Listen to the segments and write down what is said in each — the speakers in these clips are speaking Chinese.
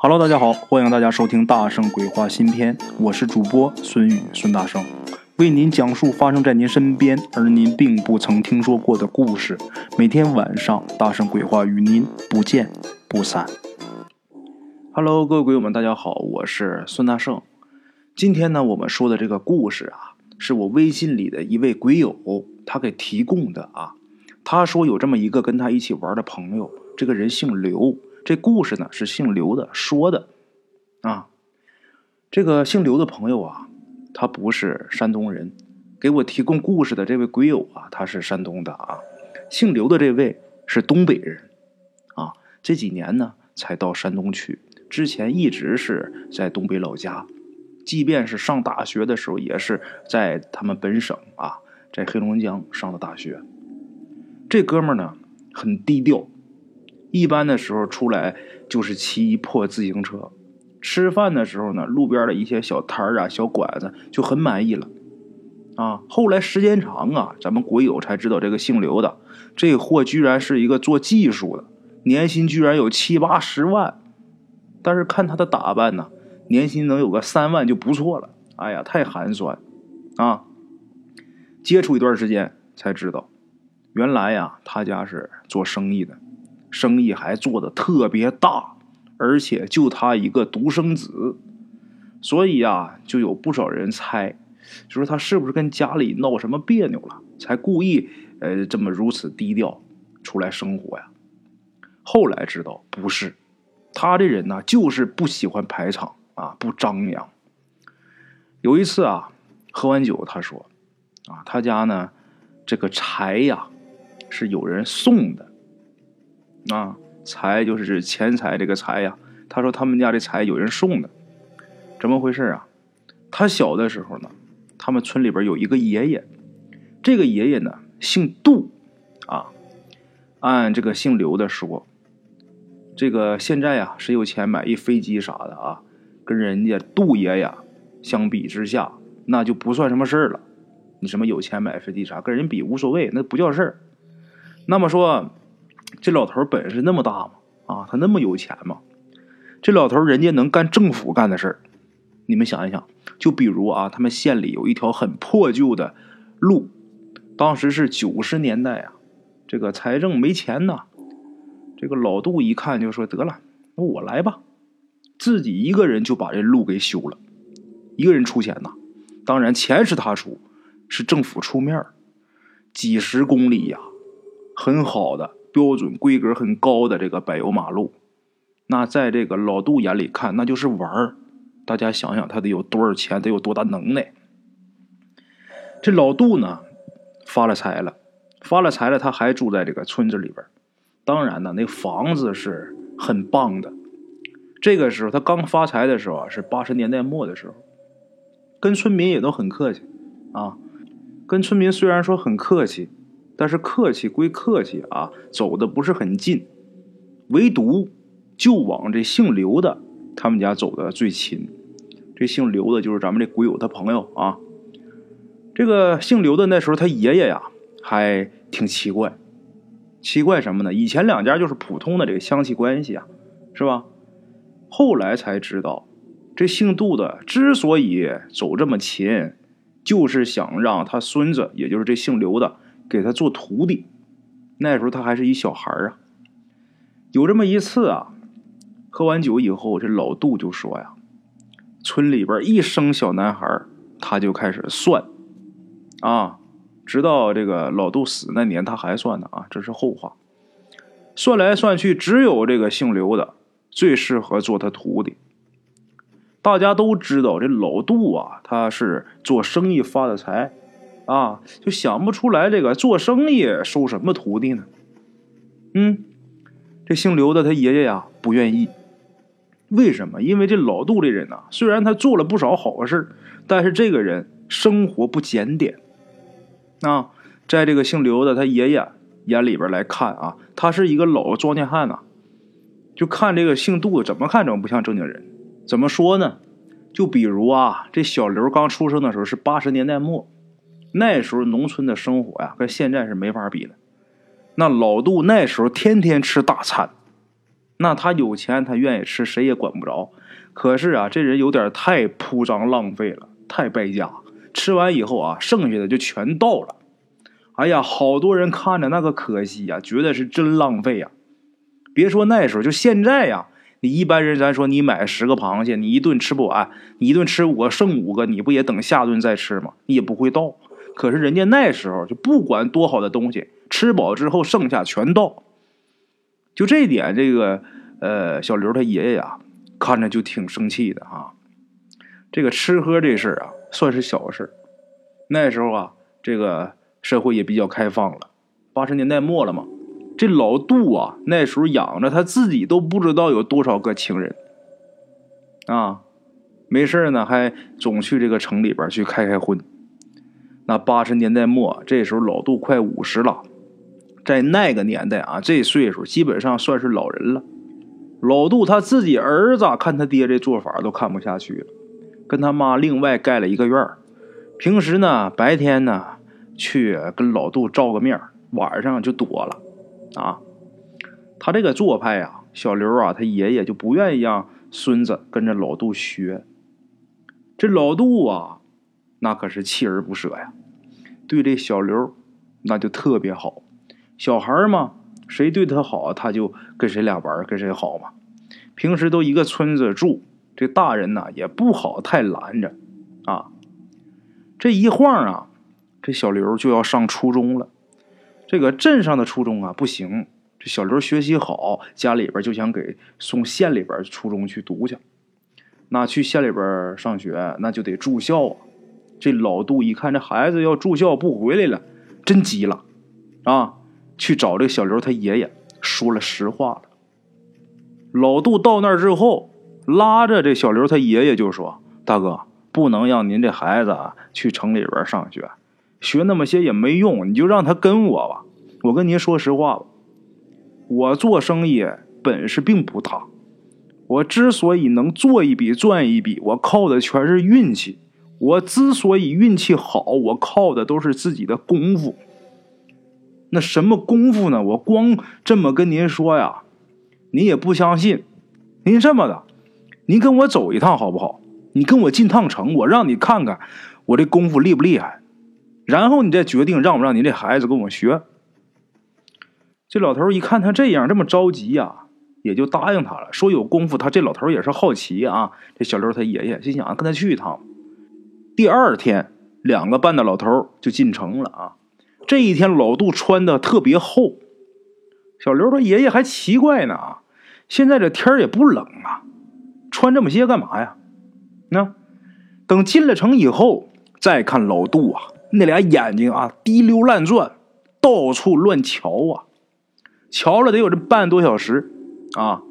Hello，大家好，欢迎大家收听《大圣鬼话》新篇，我是主播孙宇，孙大圣为您讲述发生在您身边而您并不曾听说过的故事。每天晚上，大圣鬼话与您不见不散。Hello，各位鬼友们，大家好，我是孙大圣。今天呢，我们说的这个故事啊，是我微信里的一位鬼友他给提供的啊。他说有这么一个跟他一起玩的朋友，这个人姓刘。这故事呢是姓刘的说的，啊，这个姓刘的朋友啊，他不是山东人，给我提供故事的这位鬼友啊，他是山东的啊。姓刘的这位是东北人，啊，这几年呢才到山东去，之前一直是在东北老家，即便是上大学的时候，也是在他们本省啊，在黑龙江上的大学。这哥们呢很低调。一般的时候出来就是骑一破自行车，吃饭的时候呢，路边的一些小摊啊、小馆子就很满意了，啊，后来时间长啊，咱们国友才知道这个姓刘的，这货居然是一个做技术的，年薪居然有七八十万，但是看他的打扮呢，年薪能有个三万就不错了，哎呀，太寒酸，啊，接触一段时间才知道，原来呀，他家是做生意的。生意还做的特别大，而且就他一个独生子，所以啊，就有不少人猜，就说他是不是跟家里闹什么别扭了，才故意呃这么如此低调出来生活呀？后来知道不是，他这人呢就是不喜欢排场啊，不张扬。有一次啊，喝完酒，他说啊，他家呢这个柴呀是有人送的。啊，财就是钱财，这个财呀。他说他们家的财有人送的，怎么回事啊？他小的时候呢，他们村里边有一个爷爷，这个爷爷呢姓杜，啊，按这个姓刘的说，这个现在呀谁有钱买一飞机啥的啊，跟人家杜爷爷相比之下，那就不算什么事儿了。你什么有钱买飞机啥，跟人比无所谓，那不叫事儿。那么说。这老头本事那么大吗？啊，他那么有钱吗？这老头人家能干政府干的事儿，你们想一想，就比如啊，他们县里有一条很破旧的路，当时是九十年代啊，这个财政没钱呐。这个老杜一看就说：“得了，那我来吧。”自己一个人就把这路给修了，一个人出钱呐。当然钱是他出，是政府出面几十公里呀，很好的。标准规格很高的这个柏油马路，那在这个老杜眼里看，那就是玩儿。大家想想，他得有多少钱，得有多大能耐？这老杜呢，发了财了，发了财了，他还住在这个村子里边。当然呢，那房子是很棒的。这个时候他刚发财的时候啊，是八十年代末的时候，跟村民也都很客气啊。跟村民虽然说很客气。但是客气归客气啊，走的不是很近，唯独就往这姓刘的他们家走的最亲。这姓刘的就是咱们这鬼友他朋友啊。这个姓刘的那时候他爷爷呀还挺奇怪，奇怪什么呢？以前两家就是普通的这个乡亲关系啊，是吧？后来才知道，这姓杜的之所以走这么亲，就是想让他孙子，也就是这姓刘的。给他做徒弟，那时候他还是一小孩啊。有这么一次啊，喝完酒以后，这老杜就说呀：“村里边一生小男孩，他就开始算啊，直到这个老杜死那年，他还算呢啊。这是后话。算来算去，只有这个姓刘的最适合做他徒弟。大家都知道，这老杜啊，他是做生意发的财。”啊，就想不出来这个做生意收什么徒弟呢？嗯，这姓刘的他爷爷呀不愿意，为什么？因为这老杜这人呐，虽然他做了不少好事但是这个人生活不检点。啊，在这个姓刘的他爷爷眼里边来看啊，他是一个老庄稼汉呐，就看这个姓杜怎么看怎么不像正经人。怎么说呢？就比如啊，这小刘刚出生的时候是八十年代末。那时候农村的生活呀，跟现在是没法比的。那老杜那时候天天吃大餐，那他有钱，他愿意吃，谁也管不着。可是啊，这人有点太铺张浪费了，太败家。吃完以后啊，剩下的就全倒了。哎呀，好多人看着那个可惜呀，觉得是真浪费呀。别说那时候，就现在呀，你一般人咱说你买十个螃蟹，你一顿吃不完，你一顿吃五个剩五个，你不也等下顿再吃吗？你也不会倒。可是人家那时候就不管多好的东西，吃饱之后剩下全倒。就这点，这个呃，小刘他爷爷呀，看着就挺生气的啊。这个吃喝这事儿啊，算是小事那时候啊，这个社会也比较开放了，八十年代末了嘛。这老杜啊，那时候养着他自己都不知道有多少个情人啊，没事呢，还总去这个城里边去开开荤。那八十年代末，这时候老杜快五十了。在那个年代啊，这岁数基本上算是老人了。老杜他自己儿子看他爹这做法都看不下去了，跟他妈另外盖了一个院儿平时呢，白天呢去跟老杜照个面晚上就躲了。啊，他这个做派呀，小刘啊，他爷爷就不愿意让孙子跟着老杜学。这老杜啊，那可是锲而不舍呀，对这小刘那就特别好。小孩嘛，谁对他好，他就跟谁俩玩，跟谁好嘛。平时都一个村子住，这大人呢也不好太拦着啊。这一晃啊，这小刘就要上初中了。这个镇上的初中啊不行，这小刘学习好，家里边就想给送县里边初中去读去。那去县里边上学，那就得住校啊。这老杜一看这孩子要住校不回来了，真急了啊。去找这小刘他爷爷说了实话了。老杜到那儿之后，拉着这小刘他爷爷就说：“大哥，不能让您这孩子去城里边上学，学那么些也没用，你就让他跟我吧。我跟您说实话吧，我做生意本事并不大，我之所以能做一笔赚一笔，我靠的全是运气。我之所以运气好，我靠的都是自己的功夫。”那什么功夫呢？我光这么跟您说呀，您也不相信。您这么的，您跟我走一趟好不好？你跟我进趟城，我让你看看我这功夫厉不厉害，然后你再决定让不让您这孩子跟我学。这老头一看他这样这么着急呀，也就答应他了。说有功夫，他这老头也是好奇啊。这小刘他爷爷心想跟他去一趟。第二天，两个半的老头就进城了啊。这一天，老杜穿的特别厚。小刘他爷爷还奇怪呢啊，现在这天也不冷啊，穿这么些干嘛呀？那等进了城以后，再看老杜啊，那俩眼睛啊滴溜乱转，到处乱瞧啊，瞧了得有这半个多小时啊。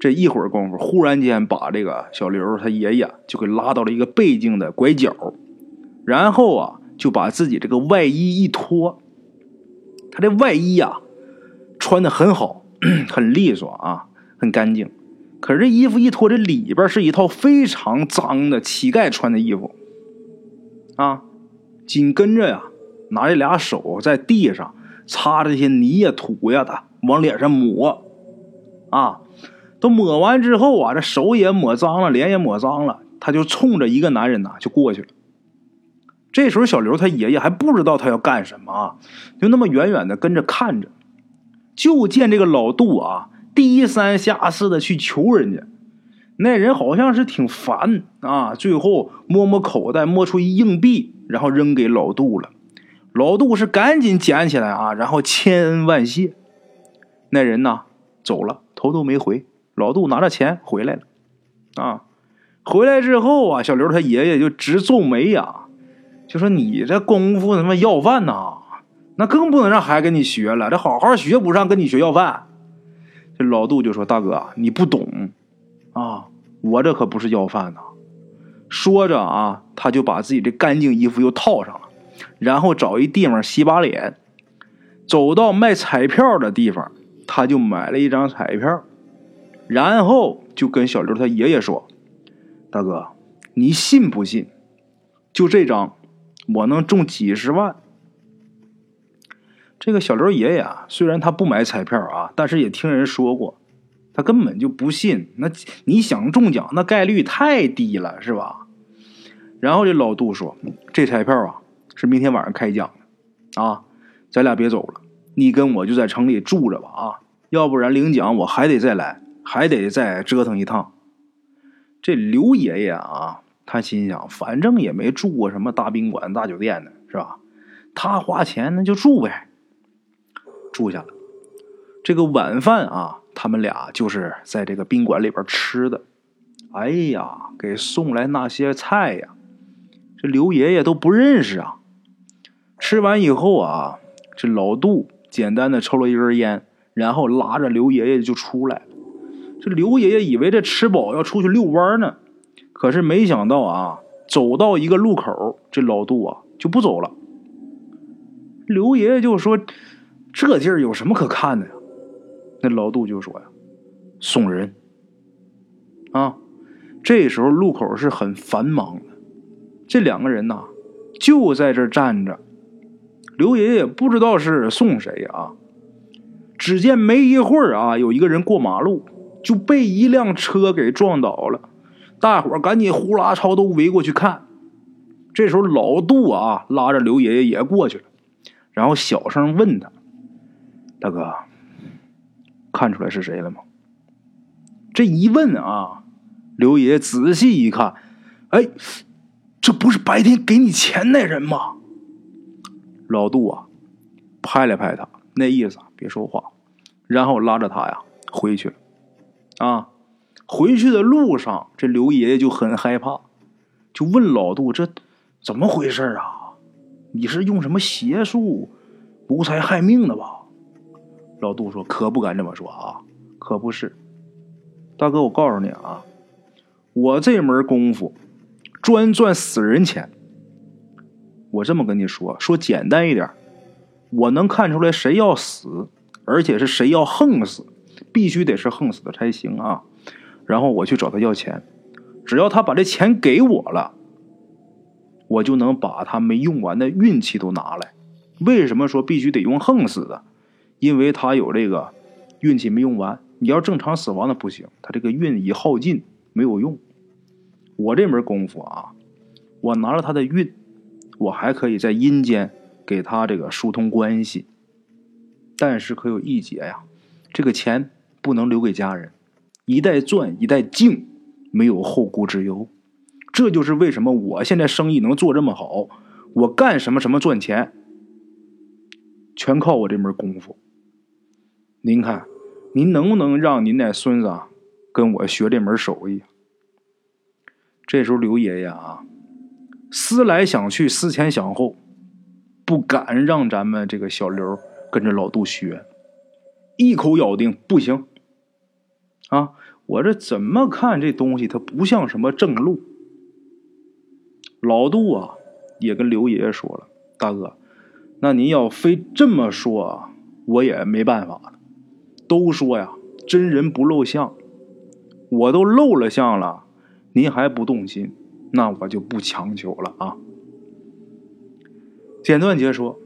这一会儿功夫，忽然间把这个小刘他爷爷就给拉到了一个背景的拐角，然后啊。就把自己这个外衣一脱，他这外衣呀，穿的很好，很利索啊，很干净。可是这衣服一脱，这里边是一套非常脏的乞丐穿的衣服啊。紧跟着呀，拿这俩手在地上擦这些泥呀、土呀的，往脸上抹啊。都抹完之后啊，这手也抹脏了，脸也抹脏了，他就冲着一个男人呐就过去了。这时候，小刘他爷爷还不知道他要干什么啊，就那么远远的跟着看着。就见这个老杜啊，低三下四的去求人家，那人好像是挺烦啊。最后摸摸口袋，摸出一硬币，然后扔给老杜了。老杜是赶紧捡起来啊，然后千恩万谢。那人呢走了，头都没回。老杜拿着钱回来了，啊，回来之后啊，小刘他爷爷就直皱眉呀。就说你这功夫他妈要饭呐，那更不能让孩子跟你学了。这好好学不上，跟你学要饭。这老杜就说：“大哥，你不懂啊，我这可不是要饭呐。”说着啊，他就把自己这干净衣服又套上了，然后找一地方洗把脸，走到卖彩票的地方，他就买了一张彩票，然后就跟小刘他爷爷说：“大哥，你信不信？就这张。”我能中几十万。这个小刘爷爷啊，虽然他不买彩票啊，但是也听人说过，他根本就不信。那你想中奖，那概率太低了，是吧？然后这老杜说：“这彩票啊，是明天晚上开奖的啊，咱俩别走了，你跟我就在城里住着吧啊，要不然领奖我还得再来，还得再折腾一趟。”这刘爷爷啊，他心想，反正也没住过什么大宾馆、大酒店的，是吧？他花钱那就住呗，住下了。这个晚饭啊，他们俩就是在这个宾馆里边吃的。哎呀，给送来那些菜呀，这刘爷爷都不认识啊。吃完以后啊，这老杜简单的抽了一根烟，然后拉着刘爷爷就出来了。这刘爷爷以为这吃饱要出去遛弯呢，可是没想到啊，走到一个路口，这老杜啊就不走了。刘爷爷就说：“这地儿有什么可看的呀？”那老杜就说：“呀，送人。”啊，这时候路口是很繁忙的，这两个人呐就在这站着。刘爷爷不知道是送谁啊，只见没一会儿啊，有一个人过马路。就被一辆车给撞倒了，大伙儿赶紧呼啦超都围过去看。这时候老杜啊拉着刘爷爷也过去了，然后小声问他：“大哥，看出来是谁了吗？”这一问啊，刘爷爷仔细一看，哎，这不是白天给你钱那人吗？老杜啊拍了拍他，那意思别说话，然后拉着他呀回去了。啊，回去的路上，这刘爷爷就很害怕，就问老杜：“这怎么回事啊？你是用什么邪术谋财害命的吧？”老杜说：“可不敢这么说啊，可不是。大哥，我告诉你啊，我这门功夫专赚死人钱。我这么跟你说，说简单一点，我能看出来谁要死，而且是谁要横死。”必须得是横死的才行啊！然后我去找他要钱，只要他把这钱给我了，我就能把他没用完的运气都拿来。为什么说必须得用横死的？因为他有这个运气没用完。你要正常死亡的不行，他这个运已耗尽，没有用。我这门功夫啊，我拿了他的运，我还可以在阴间给他这个疏通关系。但是可有一劫呀，这个钱。不能留给家人，一代赚一代净，没有后顾之忧。这就是为什么我现在生意能做这么好，我干什么什么赚钱，全靠我这门功夫。您看，您能不能让您那孙子跟我学这门手艺？这时候刘爷爷啊，思来想去，思前想后，不敢让咱们这个小刘跟着老杜学，一口咬定不行。啊，我这怎么看这东西，它不像什么正路。老杜啊，也跟刘爷爷说了，大哥，那您要非这么说，我也没办法。都说呀，真人不露相，我都露了相了，您还不动心，那我就不强求了啊。简短截说，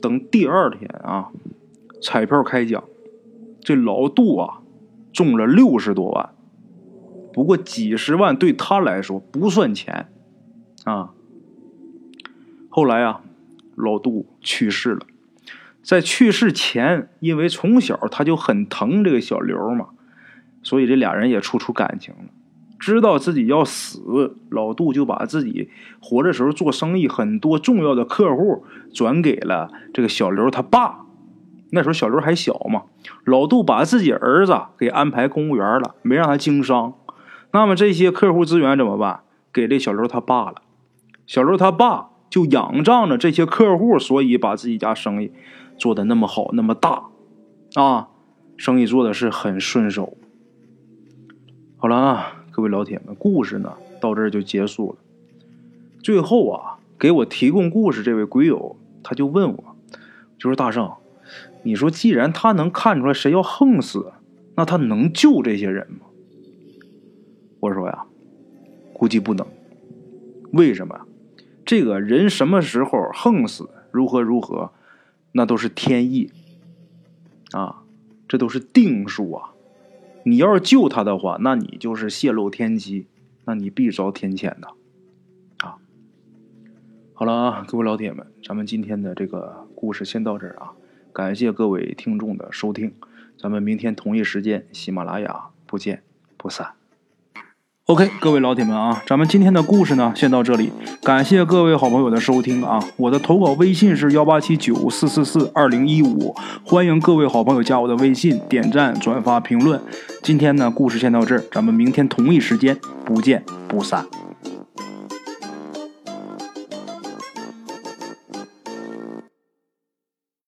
等第二天啊，彩票开奖，这老杜啊。中了六十多万，不过几十万对他来说不算钱，啊。后来啊，老杜去世了，在去世前，因为从小他就很疼这个小刘嘛，所以这俩人也处出感情了。知道自己要死，老杜就把自己活着时候做生意很多重要的客户转给了这个小刘他爸。那时候小刘还小嘛，老杜把自己儿子给安排公务员了，没让他经商。那么这些客户资源怎么办？给这小刘他爸了。小刘他爸就仰仗着这些客户，所以把自己家生意做的那么好，那么大啊，生意做的是很顺手。好了啊，各位老铁们，故事呢到这儿就结束了。最后啊，给我提供故事这位鬼友他就问我，就是大圣。你说，既然他能看出来谁要横死，那他能救这些人吗？我说呀，估计不能。为什么？这个人什么时候横死，如何如何，那都是天意啊，这都是定数啊。你要是救他的话，那你就是泄露天机，那你必遭天谴的。啊，好了啊，各位老铁们，咱们今天的这个故事先到这儿啊，感谢各位听众的收听，咱们明天同一时间喜马拉雅不见不散。OK，各位老铁们啊，咱们今天的故事呢，先到这里。感谢各位好朋友的收听啊！我的投稿微信是幺八七九四四四二零一五，欢迎各位好朋友加我的微信，点赞、转发、评论。今天呢，故事先到这儿，咱们明天同一时间不见不散。